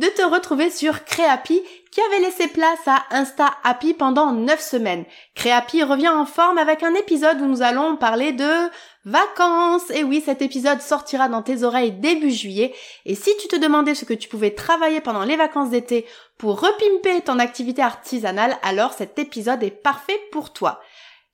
de te retrouver sur Créapi qui avait laissé place à Insta Happy pendant 9 semaines. Créapi revient en forme avec un épisode où nous allons parler de vacances. Et oui, cet épisode sortira dans tes oreilles début juillet. Et si tu te demandais ce que tu pouvais travailler pendant les vacances d'été pour repimper ton activité artisanale, alors cet épisode est parfait pour toi.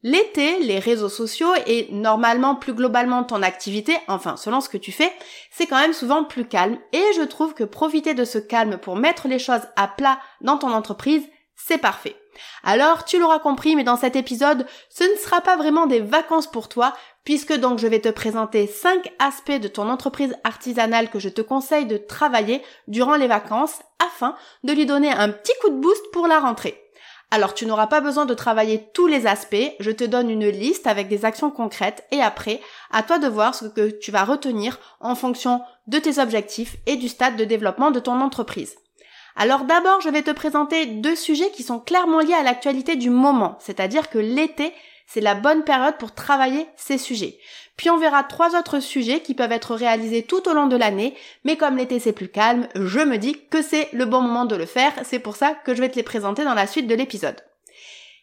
L'été, les réseaux sociaux et normalement plus globalement ton activité, enfin selon ce que tu fais, c'est quand même souvent plus calme et je trouve que profiter de ce calme pour mettre les choses à plat dans ton entreprise, c'est parfait. Alors tu l'auras compris, mais dans cet épisode, ce ne sera pas vraiment des vacances pour toi, puisque donc je vais te présenter 5 aspects de ton entreprise artisanale que je te conseille de travailler durant les vacances afin de lui donner un petit coup de boost pour la rentrée. Alors tu n'auras pas besoin de travailler tous les aspects, je te donne une liste avec des actions concrètes et après, à toi de voir ce que tu vas retenir en fonction de tes objectifs et du stade de développement de ton entreprise. Alors d'abord, je vais te présenter deux sujets qui sont clairement liés à l'actualité du moment, c'est-à-dire que l'été, c'est la bonne période pour travailler ces sujets. Puis on verra trois autres sujets qui peuvent être réalisés tout au long de l'année, mais comme l'été c'est plus calme, je me dis que c'est le bon moment de le faire, c'est pour ça que je vais te les présenter dans la suite de l'épisode.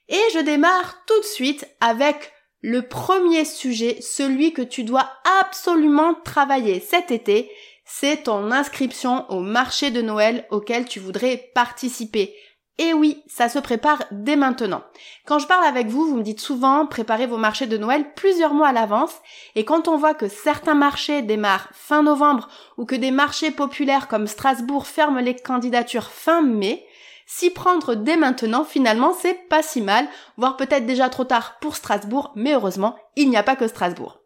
Et je démarre tout de suite avec le premier sujet, celui que tu dois absolument travailler cet été, c'est ton inscription au marché de Noël auquel tu voudrais participer. Et oui, ça se prépare dès maintenant. Quand je parle avec vous, vous me dites souvent préparez vos marchés de Noël plusieurs mois à l'avance et quand on voit que certains marchés démarrent fin novembre ou que des marchés populaires comme Strasbourg ferment les candidatures fin mai, s'y prendre dès maintenant finalement c'est pas si mal, voire peut-être déjà trop tard pour Strasbourg, mais heureusement, il n'y a pas que Strasbourg.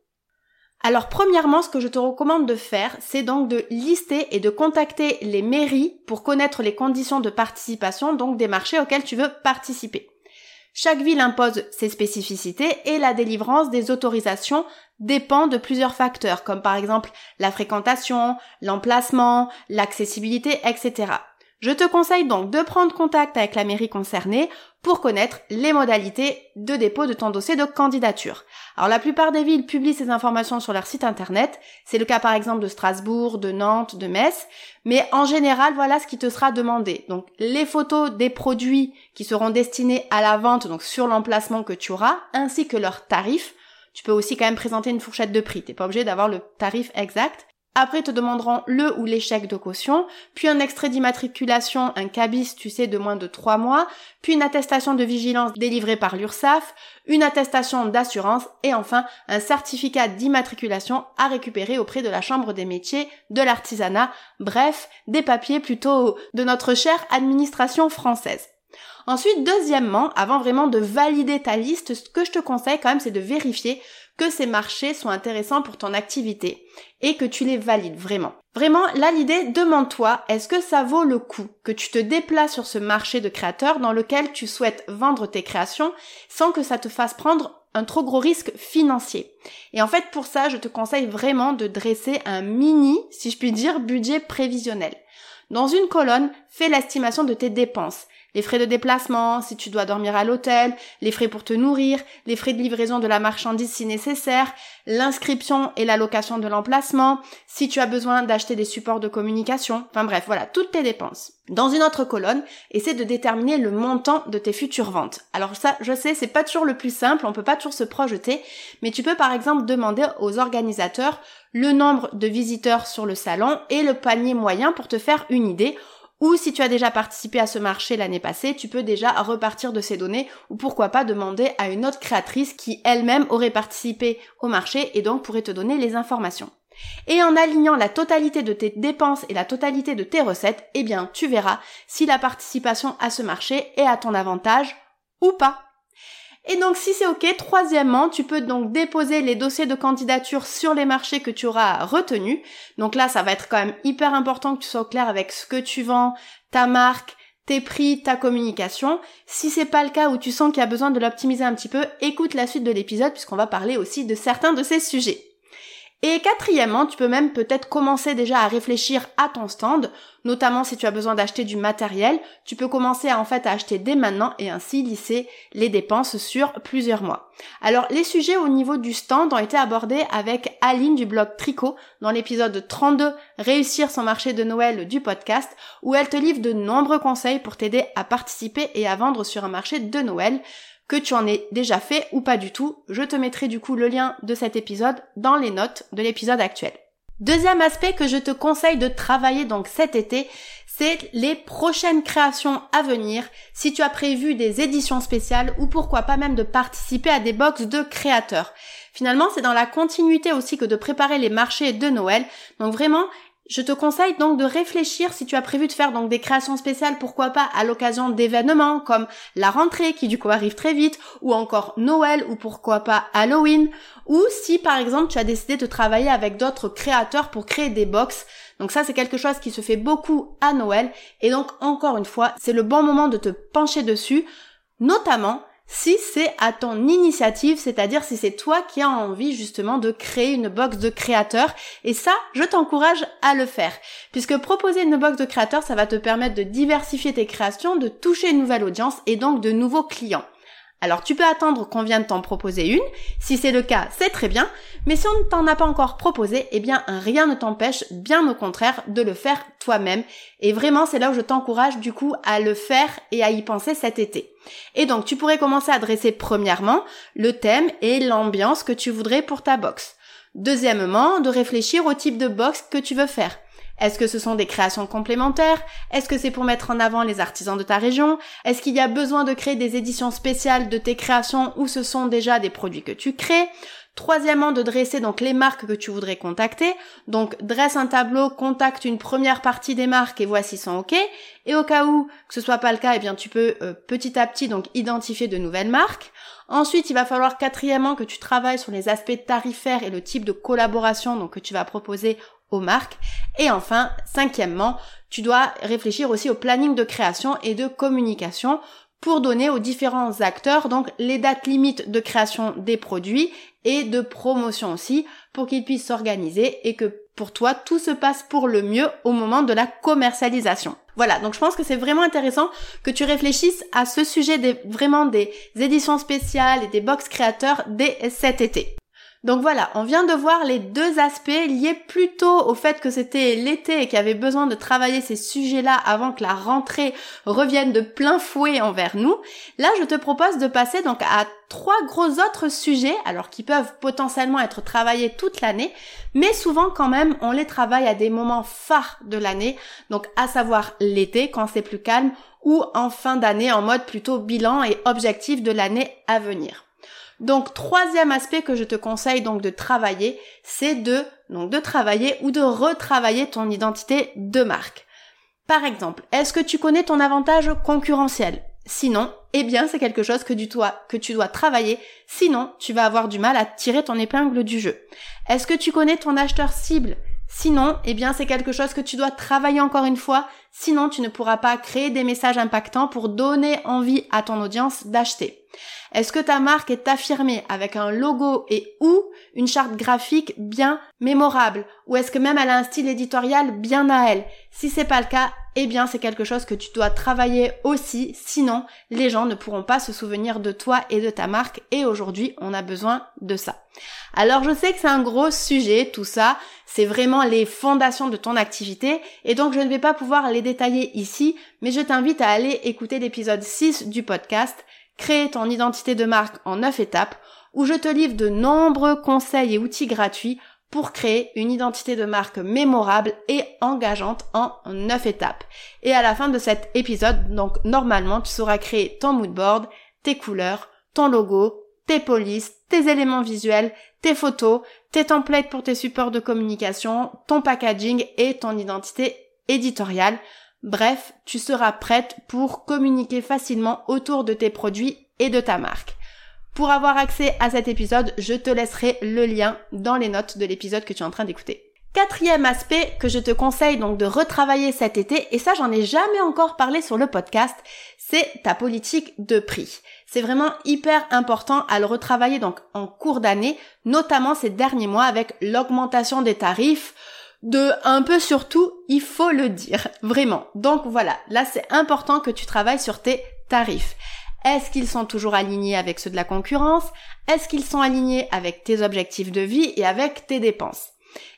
Alors premièrement, ce que je te recommande de faire, c'est donc de lister et de contacter les mairies pour connaître les conditions de participation, donc des marchés auxquels tu veux participer. Chaque ville impose ses spécificités et la délivrance des autorisations dépend de plusieurs facteurs, comme par exemple la fréquentation, l'emplacement, l'accessibilité, etc. Je te conseille donc de prendre contact avec la mairie concernée pour connaître les modalités de dépôt de ton dossier de candidature. Alors la plupart des villes publient ces informations sur leur site internet, c'est le cas par exemple de Strasbourg, de Nantes, de Metz, mais en général voilà ce qui te sera demandé. Donc les photos des produits qui seront destinés à la vente donc sur l'emplacement que tu auras, ainsi que leurs tarifs. Tu peux aussi quand même présenter une fourchette de prix, t'es pas obligé d'avoir le tarif exact. Après, ils te demanderont le ou l'échec de caution, puis un extrait d'immatriculation, un cabis, tu sais, de moins de trois mois, puis une attestation de vigilance délivrée par l'URSSAF, une attestation d'assurance et enfin un certificat d'immatriculation à récupérer auprès de la Chambre des métiers, de l'artisanat, bref, des papiers plutôt de notre chère administration française. Ensuite, deuxièmement, avant vraiment de valider ta liste, ce que je te conseille quand même, c'est de vérifier que ces marchés sont intéressants pour ton activité et que tu les valides vraiment. Vraiment, là l'idée, demande-toi, est-ce que ça vaut le coup que tu te déplaces sur ce marché de créateurs dans lequel tu souhaites vendre tes créations sans que ça te fasse prendre un trop gros risque financier? Et en fait, pour ça, je te conseille vraiment de dresser un mini, si je puis dire, budget prévisionnel. Dans une colonne, fais l'estimation de tes dépenses les frais de déplacement, si tu dois dormir à l'hôtel, les frais pour te nourrir, les frais de livraison de la marchandise si nécessaire, l'inscription et la location de l'emplacement, si tu as besoin d'acheter des supports de communication, enfin bref, voilà, toutes tes dépenses. Dans une autre colonne, essaie de déterminer le montant de tes futures ventes. Alors ça, je sais, c'est pas toujours le plus simple, on peut pas toujours se projeter, mais tu peux par exemple demander aux organisateurs le nombre de visiteurs sur le salon et le panier moyen pour te faire une idée ou si tu as déjà participé à ce marché l'année passée, tu peux déjà repartir de ces données ou pourquoi pas demander à une autre créatrice qui elle-même aurait participé au marché et donc pourrait te donner les informations. Et en alignant la totalité de tes dépenses et la totalité de tes recettes, eh bien, tu verras si la participation à ce marché est à ton avantage ou pas. Et donc si c'est ok, troisièmement, tu peux donc déposer les dossiers de candidature sur les marchés que tu auras retenus. Donc là, ça va être quand même hyper important que tu sois au clair avec ce que tu vends, ta marque, tes prix, ta communication. Si c'est pas le cas ou tu sens qu'il y a besoin de l'optimiser un petit peu, écoute la suite de l'épisode puisqu'on va parler aussi de certains de ces sujets. Et quatrièmement, tu peux même peut-être commencer déjà à réfléchir à ton stand, notamment si tu as besoin d'acheter du matériel, tu peux commencer à en fait à acheter dès maintenant et ainsi lisser les dépenses sur plusieurs mois. Alors les sujets au niveau du stand ont été abordés avec Aline du blog Tricot dans l'épisode 32 Réussir son marché de Noël du podcast où elle te livre de nombreux conseils pour t'aider à participer et à vendre sur un marché de Noël que tu en aies déjà fait ou pas du tout. Je te mettrai du coup le lien de cet épisode dans les notes de l'épisode actuel. Deuxième aspect que je te conseille de travailler donc cet été, c'est les prochaines créations à venir, si tu as prévu des éditions spéciales ou pourquoi pas même de participer à des box de créateurs. Finalement, c'est dans la continuité aussi que de préparer les marchés de Noël. Donc vraiment, je te conseille donc de réfléchir si tu as prévu de faire donc des créations spéciales, pourquoi pas à l'occasion d'événements comme la rentrée qui du coup arrive très vite, ou encore Noël, ou pourquoi pas Halloween, ou si par exemple tu as décidé de travailler avec d'autres créateurs pour créer des box. Donc ça c'est quelque chose qui se fait beaucoup à Noël, et donc encore une fois c'est le bon moment de te pencher dessus, notamment si c'est à ton initiative, c'est-à-dire si c'est toi qui as envie justement de créer une box de créateurs. Et ça, je t'encourage à le faire. Puisque proposer une box de créateurs, ça va te permettre de diversifier tes créations, de toucher une nouvelle audience et donc de nouveaux clients. Alors tu peux attendre qu'on vienne t'en proposer une. Si c'est le cas, c'est très bien. Mais si on ne t'en a pas encore proposé, eh bien rien ne t'empêche, bien au contraire, de le faire toi-même. Et vraiment, c'est là où je t'encourage du coup à le faire et à y penser cet été. Et donc tu pourrais commencer à dresser premièrement le thème et l'ambiance que tu voudrais pour ta box. Deuxièmement, de réfléchir au type de box que tu veux faire. Est-ce que ce sont des créations complémentaires? Est-ce que c'est pour mettre en avant les artisans de ta région? Est-ce qu'il y a besoin de créer des éditions spéciales de tes créations ou ce sont déjà des produits que tu crées? Troisièmement, de dresser donc les marques que tu voudrais contacter. Donc dresse un tableau, contacte une première partie des marques et voici sont OK. Et au cas où que ce soit pas le cas, eh bien tu peux euh, petit à petit donc identifier de nouvelles marques. Ensuite, il va falloir quatrièmement que tu travailles sur les aspects tarifaires et le type de collaboration donc que tu vas proposer aux marques. Et enfin, cinquièmement, tu dois réfléchir aussi au planning de création et de communication pour donner aux différents acteurs donc les dates limites de création des produits et de promotion aussi pour qu'ils puissent s'organiser et que pour toi tout se passe pour le mieux au moment de la commercialisation. Voilà, donc je pense que c'est vraiment intéressant que tu réfléchisses à ce sujet des vraiment des éditions spéciales et des box créateurs dès cet été. Donc voilà, on vient de voir les deux aspects liés plutôt au fait que c'était l'été et qu'il y avait besoin de travailler ces sujets-là avant que la rentrée revienne de plein fouet envers nous. Là, je te propose de passer donc à trois gros autres sujets, alors qui peuvent potentiellement être travaillés toute l'année, mais souvent quand même on les travaille à des moments phares de l'année, donc à savoir l'été quand c'est plus calme ou en fin d'année en mode plutôt bilan et objectif de l'année à venir. Donc troisième aspect que je te conseille donc de travailler, c'est de donc de travailler ou de retravailler ton identité de marque. Par exemple, est-ce que tu connais ton avantage concurrentiel? Sinon, eh bien c'est quelque chose que, que tu dois travailler, sinon tu vas avoir du mal à tirer ton épingle du jeu. Est-ce que tu connais ton acheteur cible? Sinon, eh bien c'est quelque chose que tu dois travailler encore une fois, sinon tu ne pourras pas créer des messages impactants pour donner envie à ton audience d'acheter. Est-ce que ta marque est affirmée avec un logo et ou une charte graphique bien mémorable? Ou est-ce que même elle a un style éditorial bien à elle? Si c'est pas le cas, eh bien c'est quelque chose que tu dois travailler aussi, sinon les gens ne pourront pas se souvenir de toi et de ta marque. Et aujourd'hui on a besoin de ça. Alors je sais que c'est un gros sujet tout ça, c'est vraiment les fondations de ton activité. Et donc je ne vais pas pouvoir les détailler ici, mais je t'invite à aller écouter l'épisode 6 du podcast Créer ton identité de marque en 9 étapes où je te livre de nombreux conseils et outils gratuits pour créer une identité de marque mémorable et engageante en 9 étapes. Et à la fin de cet épisode, donc normalement, tu sauras créer ton mood board, tes couleurs, ton logo, tes polices, tes éléments visuels, tes photos, tes templates pour tes supports de communication, ton packaging et ton identité éditoriale. Bref, tu seras prête pour communiquer facilement autour de tes produits et de ta marque. Pour avoir accès à cet épisode, je te laisserai le lien dans les notes de l'épisode que tu es en train d'écouter. Quatrième aspect que je te conseille donc de retravailler cet été, et ça j'en ai jamais encore parlé sur le podcast, c'est ta politique de prix. C'est vraiment hyper important à le retravailler donc en cours d'année, notamment ces derniers mois avec l'augmentation des tarifs de un peu surtout, il faut le dire, vraiment. Donc voilà, là c'est important que tu travailles sur tes tarifs. Est-ce qu'ils sont toujours alignés avec ceux de la concurrence? Est-ce qu'ils sont alignés avec tes objectifs de vie et avec tes dépenses?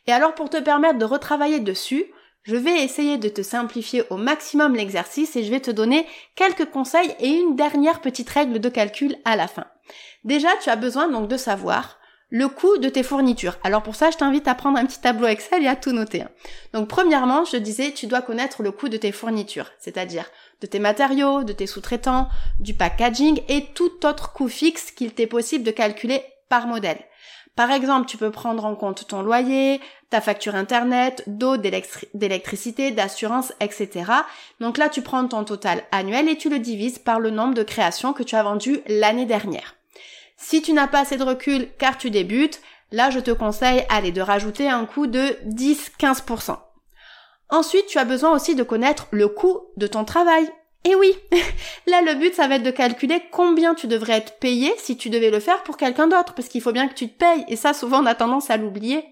Et alors pour te permettre de retravailler dessus, je vais essayer de te simplifier au maximum l'exercice et je vais te donner quelques conseils et une dernière petite règle de calcul à la fin. Déjà, tu as besoin donc de savoir le coût de tes fournitures. Alors pour ça, je t'invite à prendre un petit tableau Excel et à tout noter. Donc premièrement, je disais, tu dois connaître le coût de tes fournitures, c'est-à-dire de tes matériaux, de tes sous-traitants, du packaging et tout autre coût fixe qu'il t'est possible de calculer par modèle. Par exemple, tu peux prendre en compte ton loyer, ta facture internet, d'eau, d'électricité, d'assurance, etc. Donc là, tu prends ton total annuel et tu le divises par le nombre de créations que tu as vendues l'année dernière. Si tu n'as pas assez de recul car tu débutes, là, je te conseille, allez, de rajouter un coût de 10-15%. Ensuite, tu as besoin aussi de connaître le coût de ton travail. Et oui, là le but ça va être de calculer combien tu devrais être payé si tu devais le faire pour quelqu'un d'autre, parce qu'il faut bien que tu te payes, et ça souvent on a tendance à l'oublier.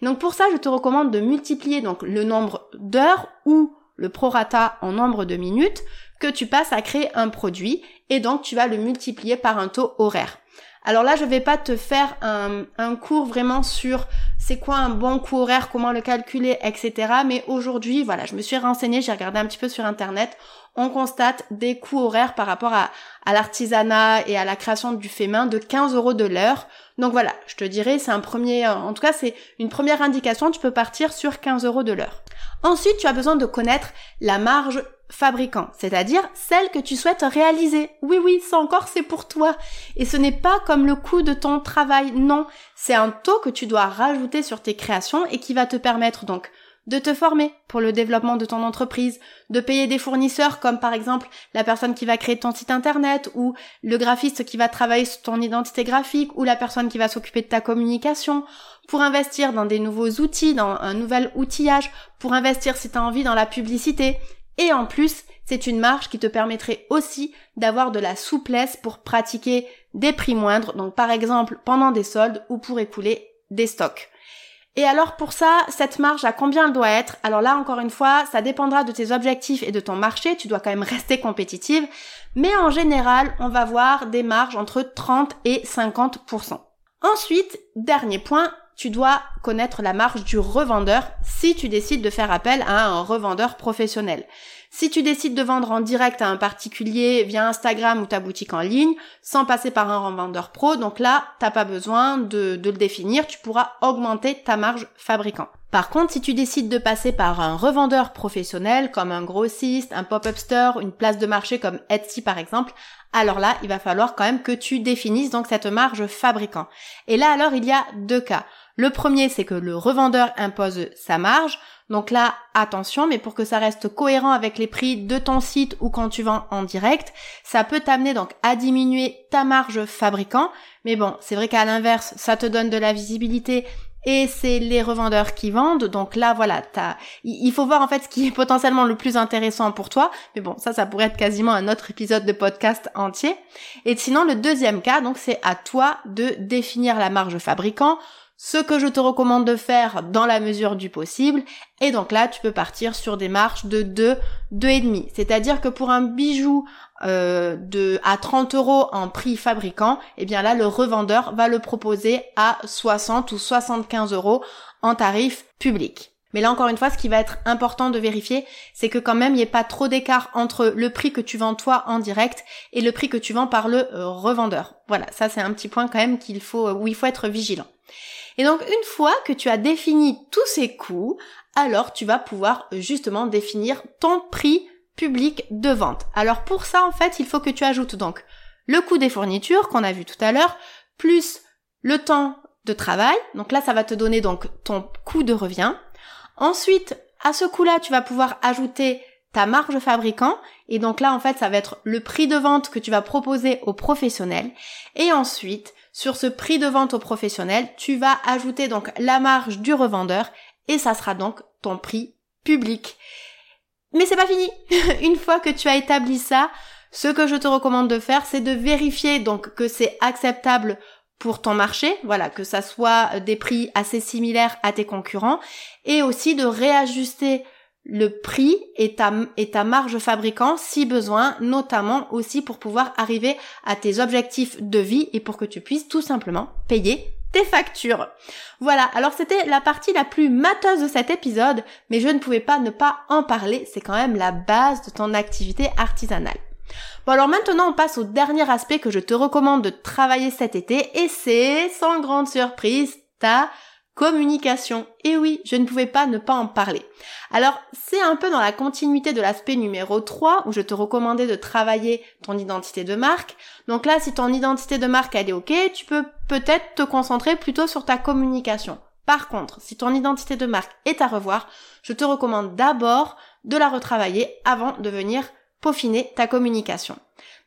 Donc pour ça je te recommande de multiplier donc le nombre d'heures ou le prorata en nombre de minutes que tu passes à créer un produit, et donc tu vas le multiplier par un taux horaire. Alors là, je vais pas te faire un, un cours vraiment sur c'est quoi un bon coût horaire, comment le calculer, etc. Mais aujourd'hui, voilà, je me suis renseignée, j'ai regardé un petit peu sur internet. On constate des coûts horaires par rapport à, à l'artisanat et à la création du fait main de 15 euros de l'heure. Donc voilà, je te dirais, c'est un premier, en tout cas, c'est une première indication. Tu peux partir sur 15 euros de l'heure. Ensuite, tu as besoin de connaître la marge fabricant, c'est-à-dire celle que tu souhaites réaliser. Oui, oui, ça encore c'est pour toi. Et ce n'est pas comme le coût de ton travail, non. C'est un taux que tu dois rajouter sur tes créations et qui va te permettre donc de te former pour le développement de ton entreprise, de payer des fournisseurs comme par exemple la personne qui va créer ton site internet ou le graphiste qui va travailler sur ton identité graphique ou la personne qui va s'occuper de ta communication, pour investir dans des nouveaux outils, dans un nouvel outillage, pour investir si tu as envie dans la publicité, et en plus, c'est une marge qui te permettrait aussi d'avoir de la souplesse pour pratiquer des prix moindres, donc par exemple pendant des soldes ou pour écouler des stocks. Et alors pour ça, cette marge, à combien elle doit être? Alors là, encore une fois, ça dépendra de tes objectifs et de ton marché, tu dois quand même rester compétitive, mais en général, on va voir des marges entre 30 et 50%. Ensuite, dernier point, tu dois connaître la marge du revendeur si tu décides de faire appel à un revendeur professionnel. Si tu décides de vendre en direct à un particulier via Instagram ou ta boutique en ligne, sans passer par un revendeur pro, donc là, t'as pas besoin de, le définir, tu pourras augmenter ta marge fabricant. Par contre, si tu décides de passer par un revendeur professionnel comme un grossiste, un pop-up store, une place de marché comme Etsy par exemple, alors là, il va falloir quand même que tu définisses donc cette marge fabricant. Et là alors, il y a deux cas. Le premier, c'est que le revendeur impose sa marge. Donc là, attention, mais pour que ça reste cohérent avec les prix de ton site ou quand tu vends en direct, ça peut t'amener donc à diminuer ta marge fabricant. Mais bon, c'est vrai qu'à l'inverse, ça te donne de la visibilité et c'est les revendeurs qui vendent. Donc là, voilà, t'as, il faut voir en fait ce qui est potentiellement le plus intéressant pour toi. Mais bon, ça, ça pourrait être quasiment un autre épisode de podcast entier. Et sinon, le deuxième cas, donc, c'est à toi de définir la marge fabricant ce que je te recommande de faire dans la mesure du possible. Et donc là, tu peux partir sur des marches de 2, 2,5. C'est-à-dire que pour un bijou euh, de à 30 euros en prix fabricant, eh bien là, le revendeur va le proposer à 60 ou 75 euros en tarif public. Mais là encore une fois, ce qui va être important de vérifier, c'est que quand même il n'y ait pas trop d'écart entre le prix que tu vends toi en direct et le prix que tu vends par le euh, revendeur. Voilà, ça c'est un petit point quand même qu'il faut où il faut être vigilant. Et donc une fois que tu as défini tous ces coûts, alors tu vas pouvoir euh, justement définir ton prix public de vente. Alors pour ça en fait, il faut que tu ajoutes donc le coût des fournitures qu'on a vu tout à l'heure, plus le temps de travail. Donc là, ça va te donner donc ton coût de revient. Ensuite, à ce coût-là, tu vas pouvoir ajouter ta marge fabricant. Et donc là, en fait, ça va être le prix de vente que tu vas proposer aux professionnels. Et ensuite, sur ce prix de vente aux professionnels, tu vas ajouter donc la marge du revendeur et ça sera donc ton prix public. Mais c'est pas fini. Une fois que tu as établi ça, ce que je te recommande de faire, c'est de vérifier donc que c'est acceptable pour ton marché, voilà, que ça soit des prix assez similaires à tes concurrents, et aussi de réajuster le prix et ta, marge fabricant si besoin, notamment aussi pour pouvoir arriver à tes objectifs de vie et pour que tu puisses tout simplement payer tes factures. Voilà, alors c'était la partie la plus mateuse de cet épisode, mais je ne pouvais pas ne pas en parler, c'est quand même la base de ton activité artisanale. Bon alors maintenant on passe au dernier aspect que je te recommande de travailler cet été et c'est, sans grande surprise, ta communication. Et oui, je ne pouvais pas ne pas en parler. Alors, c'est un peu dans la continuité de l'aspect numéro 3 où je te recommandais de travailler ton identité de marque. Donc là, si ton identité de marque elle est OK, tu peux peut-être te concentrer plutôt sur ta communication. Par contre, si ton identité de marque est à revoir, je te recommande d'abord de la retravailler avant de venir peaufiner ta communication.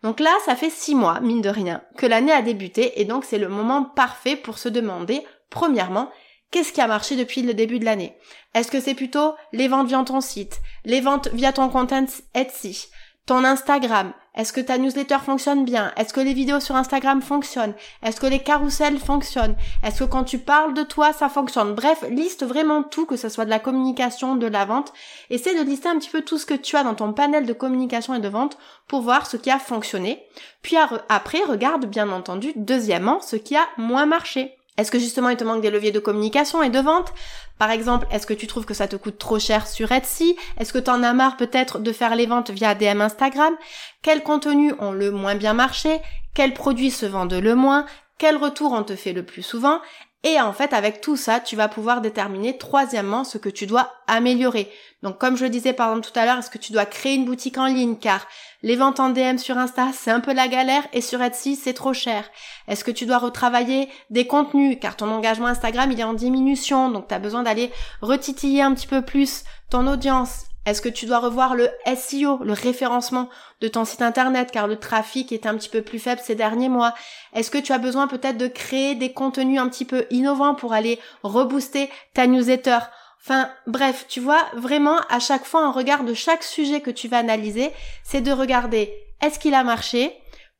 Donc là, ça fait six mois, mine de rien, que l'année a débuté et donc c'est le moment parfait pour se demander, premièrement, Qu'est-ce qui a marché depuis le début de l'année? Est-ce que c'est plutôt les ventes via ton site, les ventes via ton content Etsy, ton Instagram Est-ce que ta newsletter fonctionne bien? Est-ce que les vidéos sur Instagram fonctionnent? Est-ce que les carousels fonctionnent? Est-ce que quand tu parles de toi, ça fonctionne? Bref, liste vraiment tout, que ce soit de la communication, de la vente. Essaie de lister un petit peu tout ce que tu as dans ton panel de communication et de vente pour voir ce qui a fonctionné. Puis après, regarde bien entendu, deuxièmement, ce qui a moins marché. Est-ce que justement il te manque des leviers de communication et de vente? Par exemple, est-ce que tu trouves que ça te coûte trop cher sur Etsy? Est-ce que tu en as marre peut-être de faire les ventes via DM Instagram? Quels contenus ont le moins bien marché? Quels produits se vendent le moins? Quel retour on te fait le plus souvent? Et en fait, avec tout ça, tu vas pouvoir déterminer troisièmement ce que tu dois améliorer. Donc comme je le disais par exemple tout à l'heure, est-ce que tu dois créer une boutique en ligne? Car les ventes en DM sur Insta, c'est un peu la galère et sur Etsy, c'est trop cher. Est-ce que tu dois retravailler des contenus? Car ton engagement Instagram, il est en diminution, donc tu as besoin d'aller retitiller un petit peu plus ton audience. Est-ce que tu dois revoir le SEO, le référencement de ton site internet car le trafic est un petit peu plus faible ces derniers mois. Est-ce que tu as besoin peut-être de créer des contenus un petit peu innovants pour aller rebooster ta newsletter? Enfin, bref, tu vois, vraiment, à chaque fois, un regard de chaque sujet que tu vas analyser, c'est de regarder est-ce qu'il a marché,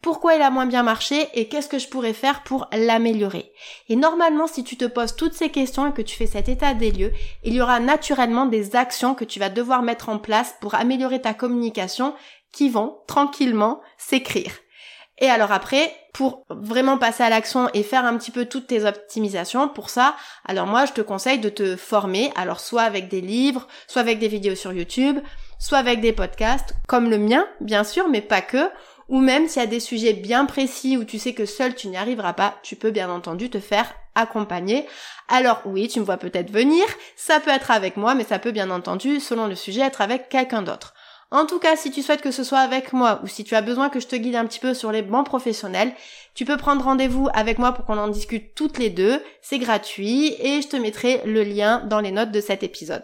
pourquoi il a moins bien marché et qu'est-ce que je pourrais faire pour l'améliorer. Et normalement, si tu te poses toutes ces questions et que tu fais cet état des lieux, il y aura naturellement des actions que tu vas devoir mettre en place pour améliorer ta communication qui vont tranquillement s'écrire. Et alors après, pour vraiment passer à l'action et faire un petit peu toutes tes optimisations, pour ça, alors moi je te conseille de te former, alors soit avec des livres, soit avec des vidéos sur YouTube, soit avec des podcasts, comme le mien, bien sûr, mais pas que, ou même s'il y a des sujets bien précis où tu sais que seul tu n'y arriveras pas, tu peux bien entendu te faire accompagner. Alors oui, tu me vois peut-être venir, ça peut être avec moi, mais ça peut bien entendu, selon le sujet, être avec quelqu'un d'autre. En tout cas, si tu souhaites que ce soit avec moi ou si tu as besoin que je te guide un petit peu sur les bancs professionnels, tu peux prendre rendez-vous avec moi pour qu'on en discute toutes les deux. C'est gratuit et je te mettrai le lien dans les notes de cet épisode.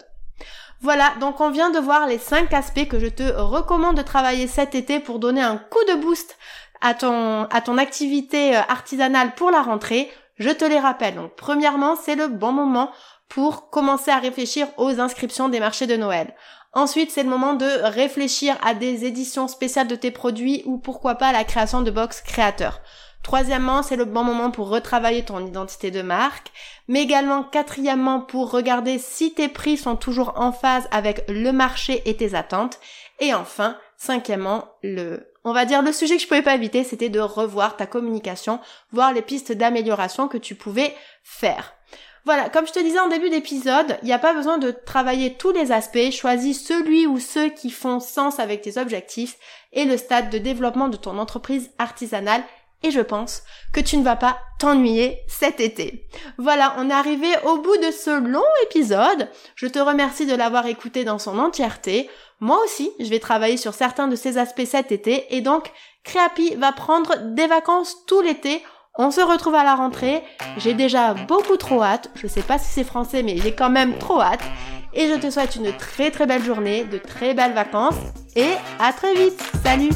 Voilà, donc on vient de voir les 5 aspects que je te recommande de travailler cet été pour donner un coup de boost à ton, activité euh, artisanale pour la rentrée. Je te les rappelle. Donc premièrement, c'est le bon moment pour commencer à réfléchir aux inscriptions des marchés de Noël. Ensuite, c'est le moment de réfléchir à des éditions spéciales de tes produits ou pourquoi pas à la création de box créateurs. Troisièmement, c'est le bon moment pour retravailler ton identité de marque, mais également quatrièmement pour regarder si tes prix sont toujours en phase avec le marché et tes attentes. Et enfin, cinquièmement, le, on va dire le sujet que je pouvais pas éviter, c'était de revoir ta communication, voir les pistes d'amélioration que tu pouvais faire. Voilà, comme je te disais en début d'épisode, il n'y a pas besoin de travailler tous les aspects, choisis celui ou ceux qui font sens avec tes objectifs et le stade de développement de ton entreprise artisanale et je pense que tu ne vas pas t'ennuyer cet été. Voilà, on est arrivé au bout de ce long épisode. Je te remercie de l'avoir écouté dans son entièreté. Moi aussi, je vais travailler sur certains de ces aspects cet été et donc Créapi va prendre des vacances tout l'été. On se retrouve à la rentrée. J'ai déjà beaucoup trop hâte. Je sais pas si c'est français, mais j'ai quand même trop hâte. Et je te souhaite une très très belle journée, de très belles vacances et à très vite. Salut